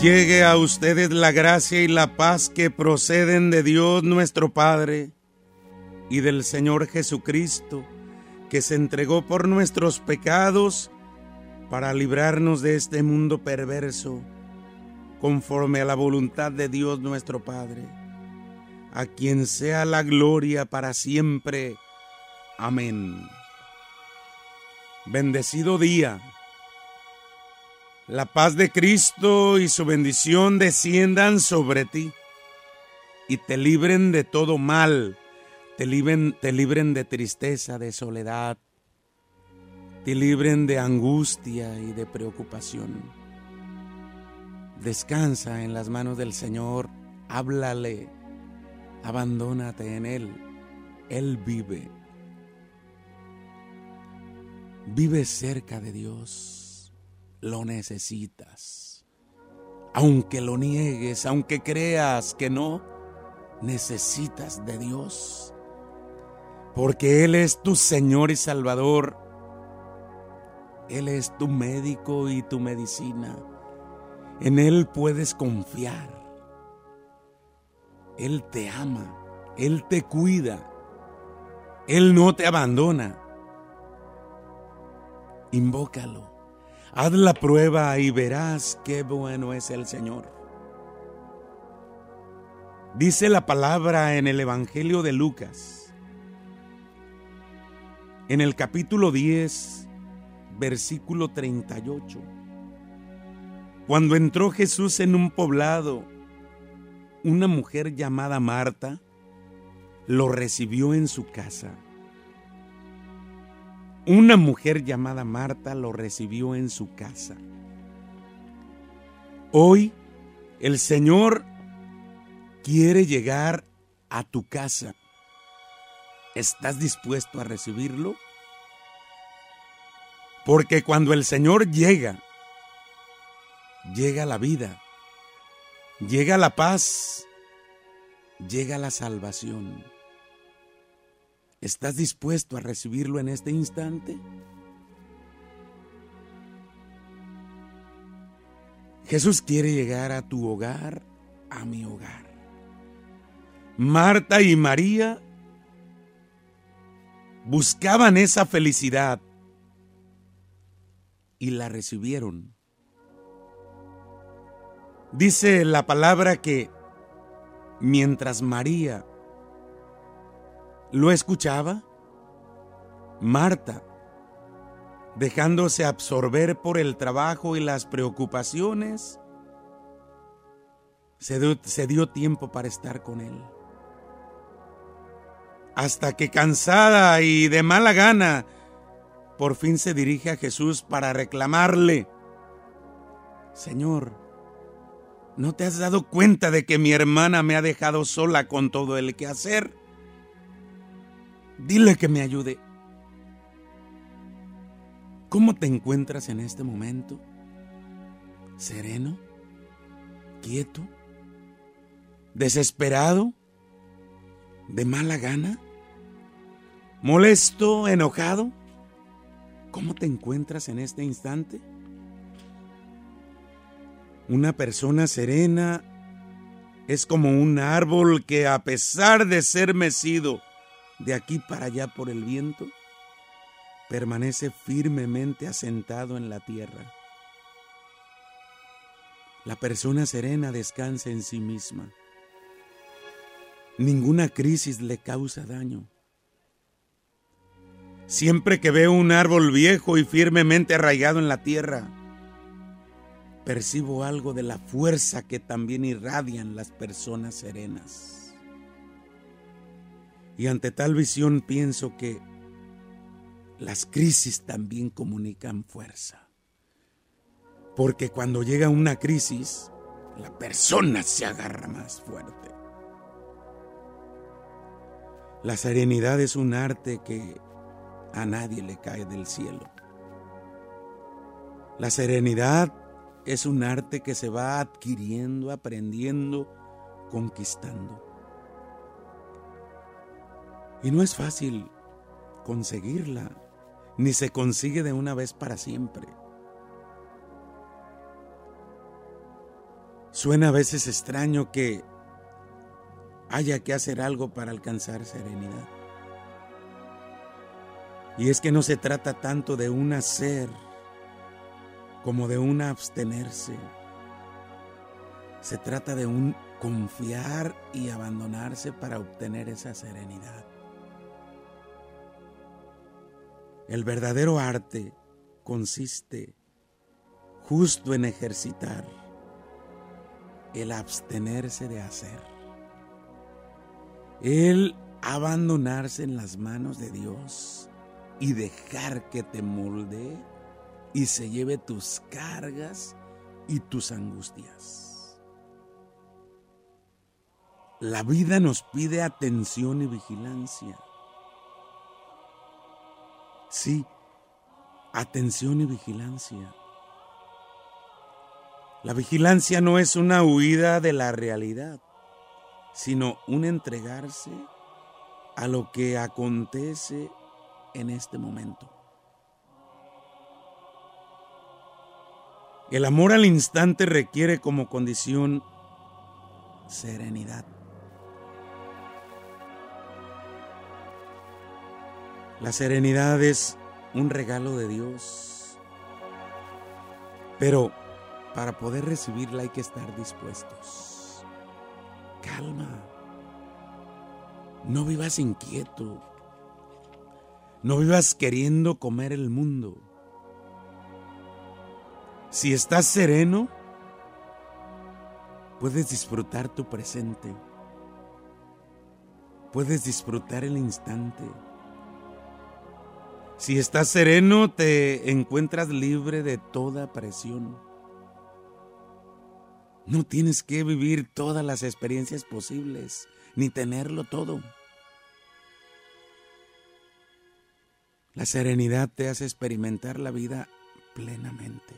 llegue a ustedes la gracia y la paz que proceden de Dios nuestro Padre y del Señor Jesucristo, que se entregó por nuestros pecados para librarnos de este mundo perverso, conforme a la voluntad de Dios nuestro Padre, a quien sea la gloria para siempre. Amén. Bendecido día. La paz de Cristo y su bendición desciendan sobre ti y te libren de todo mal, te libren, te libren de tristeza, de soledad, te libren de angustia y de preocupación. Descansa en las manos del Señor, háblale, abandónate en Él, Él vive. Vive cerca de Dios, lo necesitas. Aunque lo niegues, aunque creas que no, necesitas de Dios. Porque Él es tu Señor y Salvador. Él es tu médico y tu medicina. En Él puedes confiar. Él te ama. Él te cuida. Él no te abandona. Invócalo. Haz la prueba y verás qué bueno es el Señor. Dice la palabra en el Evangelio de Lucas, en el capítulo 10, versículo 38. Cuando entró Jesús en un poblado, una mujer llamada Marta lo recibió en su casa. Una mujer llamada Marta lo recibió en su casa. Hoy el Señor quiere llegar a tu casa. ¿Estás dispuesto a recibirlo? Porque cuando el Señor llega, llega la vida, llega la paz, llega la salvación. ¿Estás dispuesto a recibirlo en este instante? Jesús quiere llegar a tu hogar, a mi hogar. Marta y María buscaban esa felicidad y la recibieron. Dice la palabra que mientras María lo escuchaba, Marta, dejándose absorber por el trabajo y las preocupaciones, se dio, tiempo para estar con él. Hasta que cansada y de mala gana, por fin se dirige a Jesús para reclamarle, Señor, ¿no te has dado cuenta de que mi hermana me ha dejado sola con todo el que hacer? Dile que me ayude. ¿Cómo te encuentras en este momento? ¿Sereno? ¿Quieto? ¿Desesperado? ¿De mala gana? ¿Molesto? ¿Enojado? ¿Cómo te encuentras en este instante? Una persona serena es como un árbol que a pesar de ser mecido de aquí para allá por el viento, permanece firmemente asentado en la tierra. La persona serena descansa en sí misma. Ninguna crisis le causa daño. Siempre que veo un árbol viejo y firmemente arraigado en la tierra, percibo algo de la fuerza que también irradian las personas serenas. Y ante tal visión pienso que las crisis también comunican fuerza. Porque cuando llega una crisis, la persona se agarra más fuerte. La serenidad es un arte que a nadie le cae del cielo. La serenidad es un arte que se va adquiriendo, aprendiendo, conquistando. Y no es fácil conseguirla, ni se consigue de una vez para siempre. Suena a veces extraño que haya que hacer algo para alcanzar serenidad. Y es que no se trata tanto de un hacer como de un abstenerse. Se trata de un confiar y abandonarse para obtener esa serenidad. El verdadero arte consiste justo en ejercitar el abstenerse de hacer. El abandonarse en las manos de Dios y dejar que te molde y se lleve tus cargas y tus angustias. La vida nos pide atención y vigilancia. Sí, atención y vigilancia. La vigilancia no es una huida de la realidad, sino un entregarse a lo que acontece en este momento. El amor al instante requiere como condición serenidad. La serenidad es un regalo de Dios, pero para poder recibirla hay que estar dispuestos. Calma. No vivas inquieto. No vivas queriendo comer el mundo. Si estás sereno, puedes disfrutar tu presente. Puedes disfrutar el instante. Si estás sereno, te encuentras libre de toda presión. No tienes que vivir todas las experiencias posibles, ni tenerlo todo. La serenidad te hace experimentar la vida plenamente.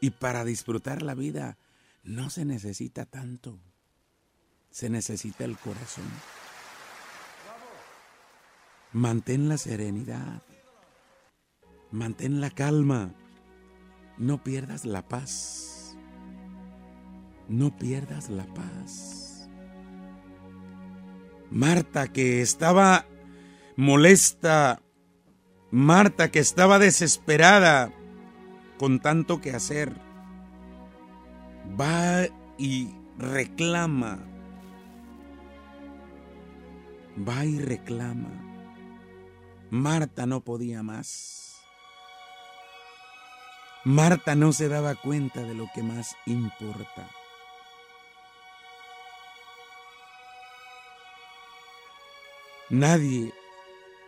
Y para disfrutar la vida no se necesita tanto, se necesita el corazón. Mantén la serenidad, mantén la calma, no pierdas la paz, no pierdas la paz. Marta que estaba molesta, Marta que estaba desesperada con tanto que hacer, va y reclama, va y reclama. Marta no podía más. Marta no se daba cuenta de lo que más importa. Nadie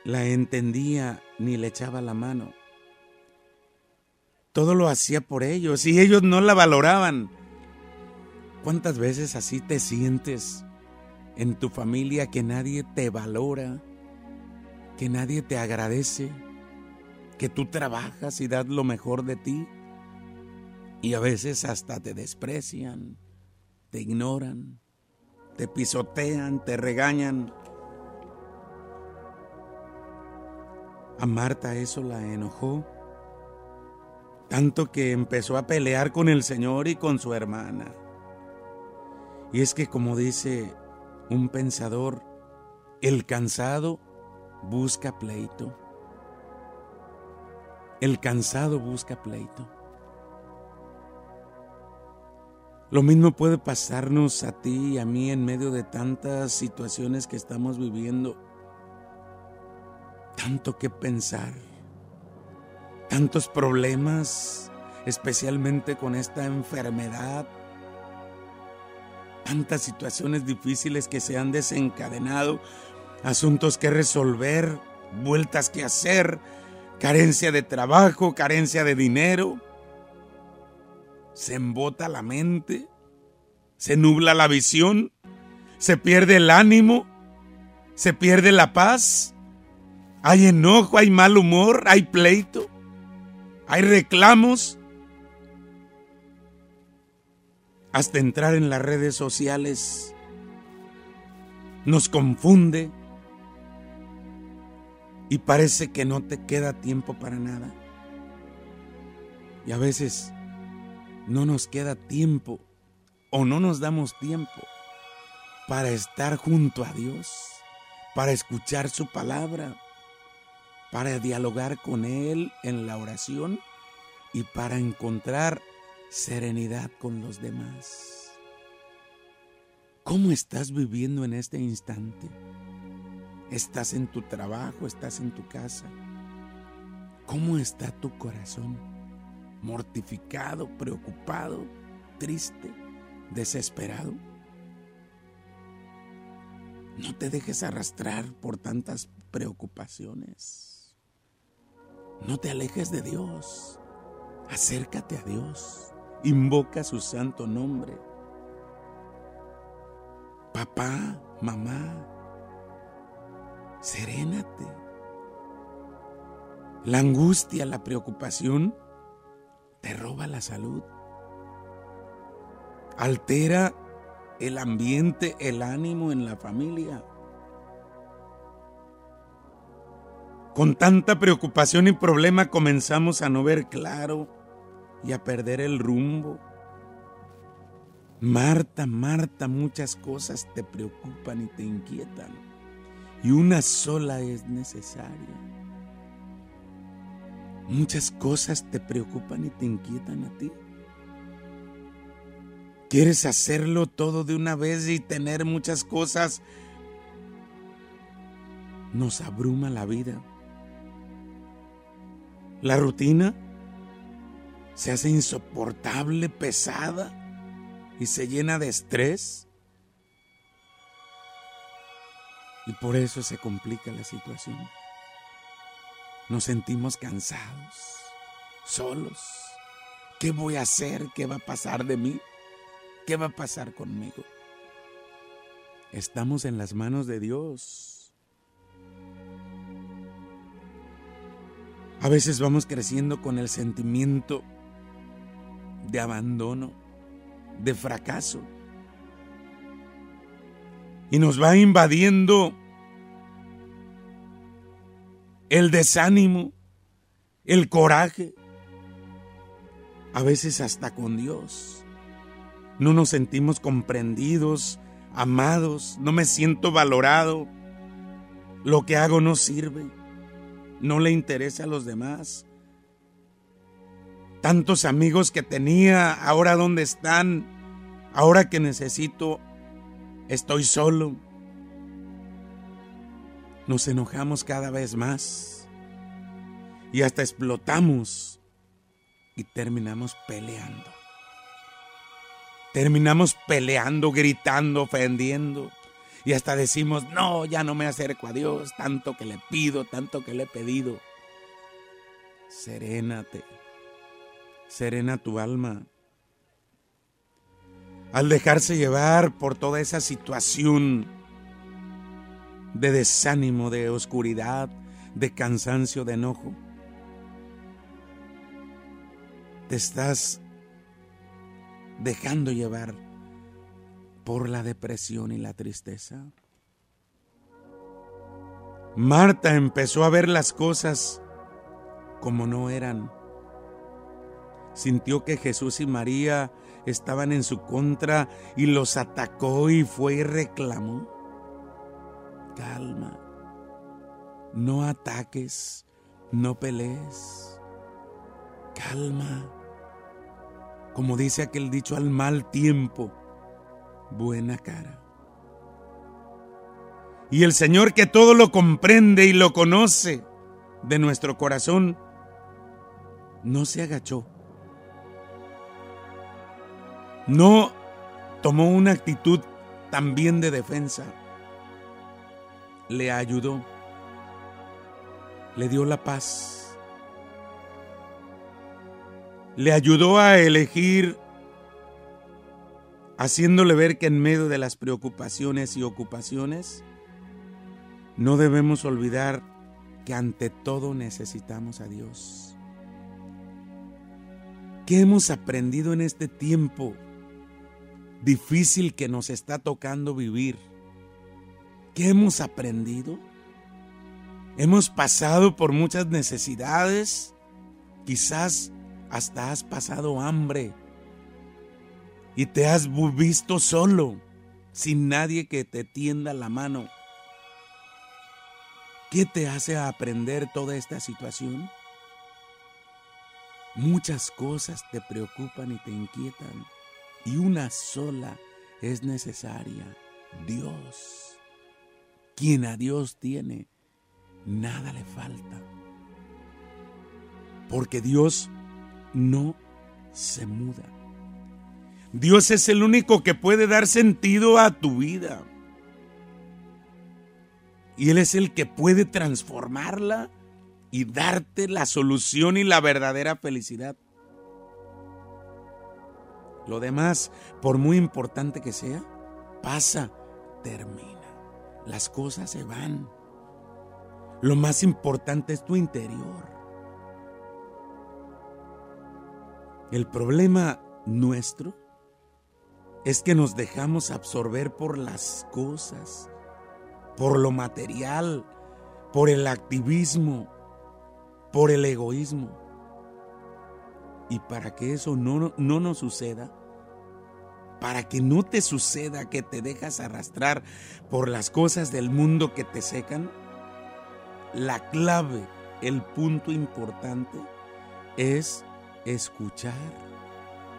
la entendía ni le echaba la mano. Todo lo hacía por ellos y ellos no la valoraban. ¿Cuántas veces así te sientes en tu familia que nadie te valora, que nadie te agradece, que tú trabajas y das lo mejor de ti y a veces hasta te desprecian, te ignoran, te pisotean, te regañan? A Marta eso la enojó, tanto que empezó a pelear con el Señor y con su hermana. Y es que como dice un pensador, el cansado busca pleito. El cansado busca pleito. Lo mismo puede pasarnos a ti y a mí en medio de tantas situaciones que estamos viviendo tanto que pensar, tantos problemas, especialmente con esta enfermedad, tantas situaciones difíciles que se han desencadenado, asuntos que resolver, vueltas que hacer, carencia de trabajo, carencia de dinero. Se embota la mente, se nubla la visión, se pierde el ánimo, se pierde la paz. Hay enojo, hay mal humor, hay pleito, hay reclamos. Hasta entrar en las redes sociales nos confunde y parece que no te queda tiempo para nada. Y a veces no nos queda tiempo o no nos damos tiempo para estar junto a Dios, para escuchar su palabra, para dialogar con Él en la oración y para encontrar serenidad con los demás. ¿Cómo estás viviendo en este instante? ¿Estás en tu trabajo? ¿Estás en tu casa? ¿Cómo está tu corazón? ¿Mortificado, preocupado, triste, desesperado? No te dejes arrastrar por tantas preocupaciones. No te alejes de Dios. Acércate a Dios. Invoca su santo nombre. Papá, mamá, serénate. La angustia, la preocupación te roba la salud. Altera el ambiente, el ánimo en la familia. Con tanta preocupación y problema comenzamos a no ver claro y a perder el rumbo. Marta, Marta, muchas cosas te preocupan y te inquietan. Y una sola es necesaria. Muchas cosas te preocupan y te inquietan a ti. Quieres hacerlo todo de una vez y tener muchas cosas. Nos abruma la vida. La rutina se hace insoportable, pesada y se llena de estrés. Y por eso se complica la situación. Nos sentimos cansados, solos. ¿Qué voy a hacer? ¿Qué va a pasar de mí? ¿Qué va a pasar conmigo? Estamos en las manos de Dios. A veces vamos creciendo con el sentimiento de abandono, de fracaso. Y nos va invadiendo el desánimo, el coraje, a veces hasta con Dios. No nos sentimos comprendidos, amados, no me siento valorado. Lo que hago no sirve, no le interesa a los demás. Tantos amigos que tenía, ahora dónde están, ahora que necesito, estoy solo. Nos enojamos cada vez más y hasta explotamos y terminamos peleando. Terminamos peleando, gritando, ofendiendo. Y hasta decimos, no, ya no me acerco a Dios, tanto que le pido, tanto que le he pedido. Serénate serena tu alma. Al dejarse llevar por toda esa situación de desánimo, de oscuridad, de cansancio, de enojo, te estás dejando llevar por la depresión y la tristeza. Marta empezó a ver las cosas como no eran sintió que Jesús y María estaban en su contra y los atacó y fue y reclamó. Calma, no ataques, no pelees. Calma. Como dice aquel dicho, al mal tiempo, buena cara. Y el Señor que todo lo comprende y lo conoce de nuestro corazón, no se agachó no tomó una actitud también de defensa. Le ayudó. Le dio la paz. Le ayudó a elegir haciéndole ver que en medio de las preocupaciones y ocupaciones, no debemos olvidar que ante todo necesitamos a Dios. ¿Qué hemos aprendido en este tiempo difícil que nos está tocando vivir. ¿Qué hemos aprendido? Hemos pasado por muchas necesidades, quizás hasta has pasado hambre y te has visto solo, sin nadie que te tienda la mano. ¿Qué te hace aprender toda esta situación? Muchas cosas te preocupan y te inquietan y una sola es necesaria, Dios. Quien a Dios tiene, nada le falta. Porque Dios no se muda. Dios es el único que puede dar sentido a tu vida. Y Él es el que puede transformarla y darte la solución y la verdadera felicidad. Lo demás, por muy importante que sea, pasa, termina. Las cosas se van. Lo más importante es tu interior. El problema nuestro es que nos dejamos absorber por las cosas, por lo material, por el activismo, por el egoísmo. Y para que eso no, no nos suceda, para que no te suceda que te dejas arrastrar por las cosas del mundo que te secan, la clave, el punto importante es escuchar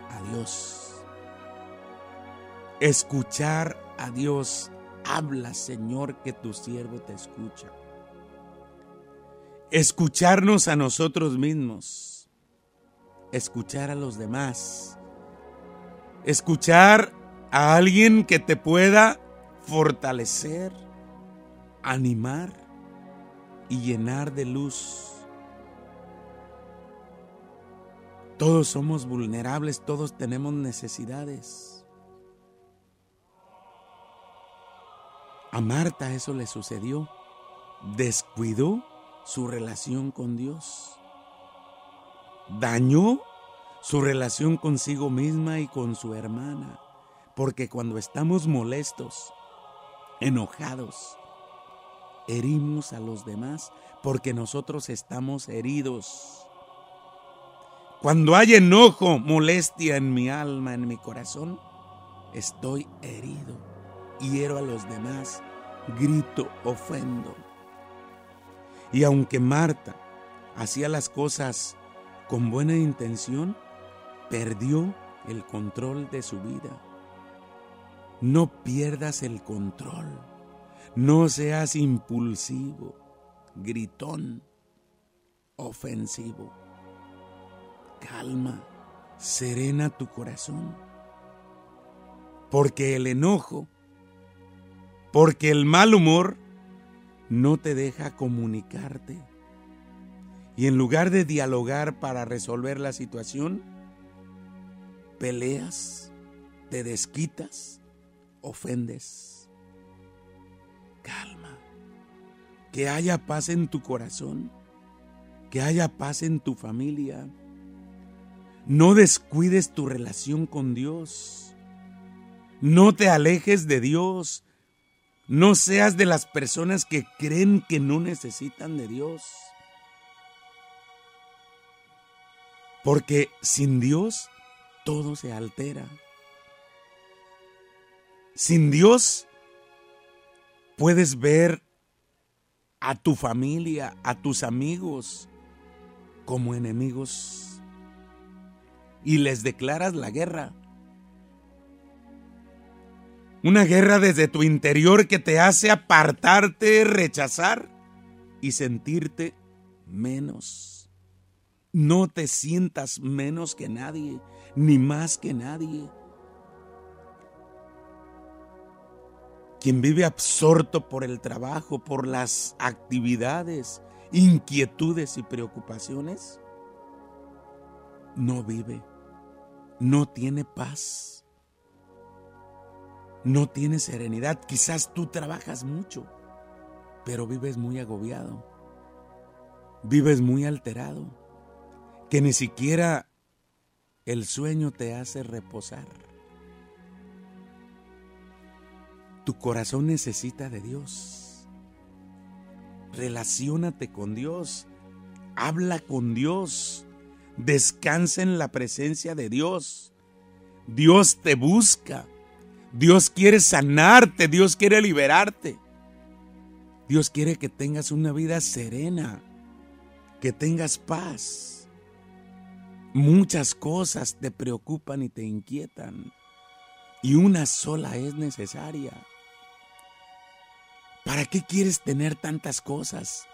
a Dios escuchar a Dios. Habla, Señor, que tu siervo te escucha. Escucharnos a nosotros mismos. Escuchar a los demás. Escuchar a alguien que te pueda fortalecer, animar y llenar de luz. Todos somos vulnerables, todos tenemos necesidades. A Marta eso le sucedió. Descuidó su relación con Dios. Dañó su relación consigo misma y con su hermana. Porque cuando estamos molestos, enojados, herimos a los demás porque nosotros estamos heridos. Cuando hay enojo, molestia en mi alma, en mi corazón, estoy herido hiero a los demás, grito, ofendo. Y aunque Marta hacía las cosas con buena intención, perdió el control de su vida. No pierdas el control. No seas impulsivo, gritón, ofensivo. Calma, serena tu corazón. Porque el enojo porque el mal humor no te deja comunicarte. Y en lugar de dialogar para resolver la situación, peleas, te desquitas, ofendes. Calma. Que haya paz en tu corazón. Que haya paz en tu familia. No descuides tu relación con Dios. No te alejes de Dios. No seas de las personas que creen que no necesitan de Dios. Porque sin Dios todo se altera. Sin Dios puedes ver a tu familia, a tus amigos como enemigos y les declaras la guerra. Una guerra desde tu interior que te hace apartarte, rechazar y sentirte menos. No te sientas menos que nadie, ni más que nadie. Quien vive absorto por el trabajo, por las actividades, inquietudes y preocupaciones, no vive, no tiene paz no tienes serenidad. Quizás tú trabajas mucho, pero vives muy agobiado. Vives muy alterado, que ni siquiera el sueño te hace reposar. Tu corazón necesita de Dios. Relaciónate con Dios. Habla con Dios. Descansa en la presencia de Dios. Dios te busca. Dios quiere sanarte, Dios quiere liberarte. Dios quiere que tengas una vida serena, que tengas paz. Muchas cosas te preocupan y te inquietan y una sola es necesaria. ¿Para qué quieres tener tantas cosas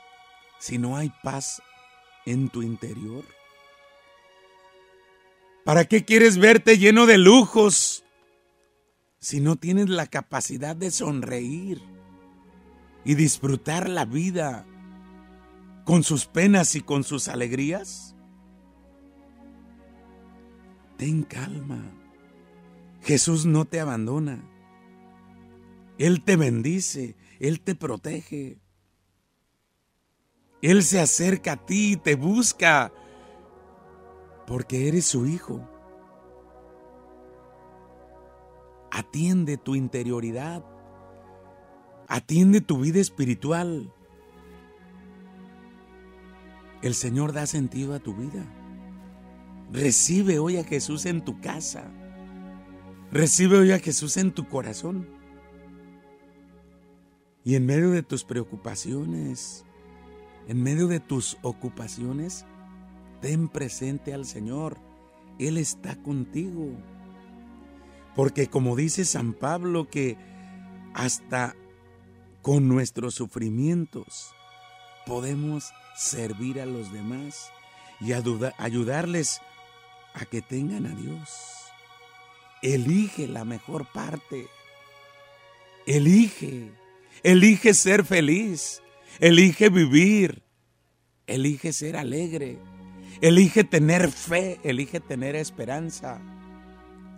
si no hay paz en tu interior? ¿Para qué quieres verte lleno de lujos si no tienes la capacidad de sonreír y disfrutar la vida con sus penas y con sus alegrías? Ten calma. Jesús no te abandona. Él te bendice, Él te protege. Él se acerca a ti y te busca porque eres su hijo. Atiende tu interioridad. Atiende tu vida espiritual. El Señor da sentido a tu vida. Recibe hoy a Jesús en tu casa. Recibe hoy a Jesús en tu corazón. Y en medio de tus preocupaciones, en medio de tus ocupaciones, ten presente al Señor. Él está contigo. Porque como dice San Pablo que hasta con nuestros sufrimientos podemos servir a los demás y ayudarles a que tengan a Dios. Elige la mejor parte. Elige. Elige ser feliz. Elige vivir. Elige ser alegre. Elige tener fe. Elige tener esperanza.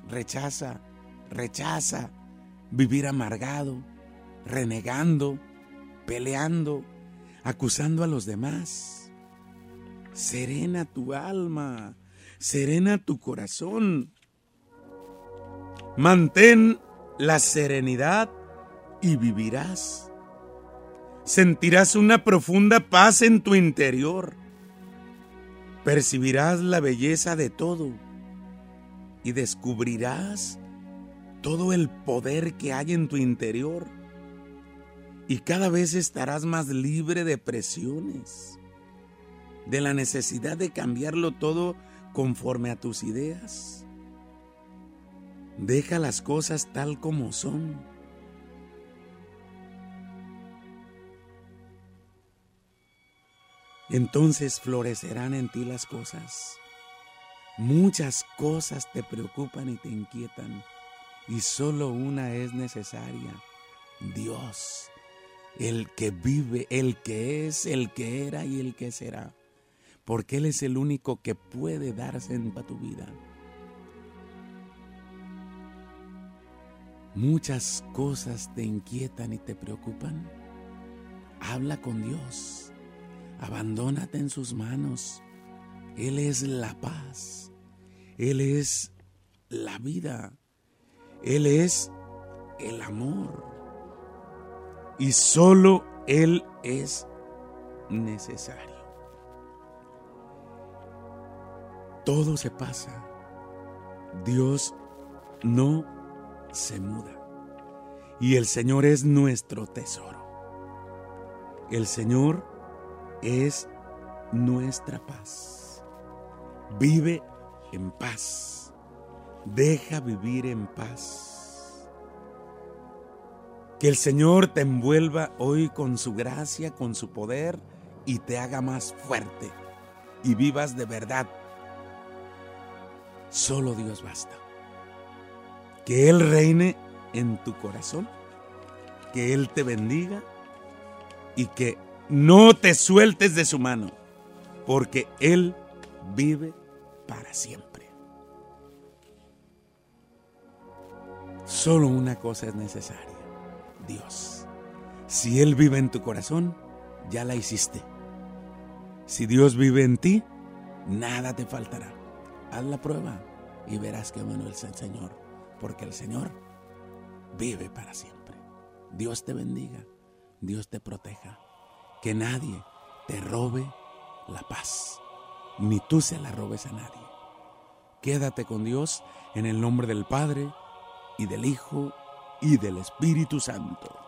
Rechaza, rechaza vivir amargado, renegando, peleando, acusando a los demás. Serena tu alma, serena tu corazón. Mantén la serenidad y vivirás. Sentirás una profunda paz en tu interior. Percibirás la belleza de todo y descubrirás todo el poder que hay en tu interior. Y cada vez estarás más libre de presiones, de la necesidad de cambiarlo todo conforme a tus ideas. Deja las cosas tal como son. Entonces florecerán en ti las cosas. Muchas cosas te preocupan y te inquietan y solo una es necesaria. Dios, el que vive, el que es, el que era y el que será. Porque Él es el único que puede darse en tu vida. muchas cosas te inquietan y te preocupan, habla con Dios. Abandónate en sus manos. Él es la paz. Él es la vida. Él es el amor. Y solo Él es necesario. Todo se pasa. Dios no se muda. Y el Señor es nuestro tesoro. El Señor es nuestra paz. Vive en paz. Deja vivir en paz. Que el Señor te envuelva hoy con su gracia, con su poder y te haga más fuerte y vivas de verdad. Solo Dios basta que Él reine en tu corazón, que Él te bendiga y que no te sueltes de su mano, porque Él vive para siempre. Solo una cosa es necesaria, Dios. Si Él vive en tu corazón, ya la hiciste. Si Dios vive en ti, nada te faltará. Haz la prueba y verás que bueno es el Señor porque el Señor vive para siempre. Dios te bendiga, Dios te proteja, que nadie te robe la paz, ni tú se la robes a nadie, Quédate con Dios en el nombre del Padre, y del Hijo, y del Espíritu Santo.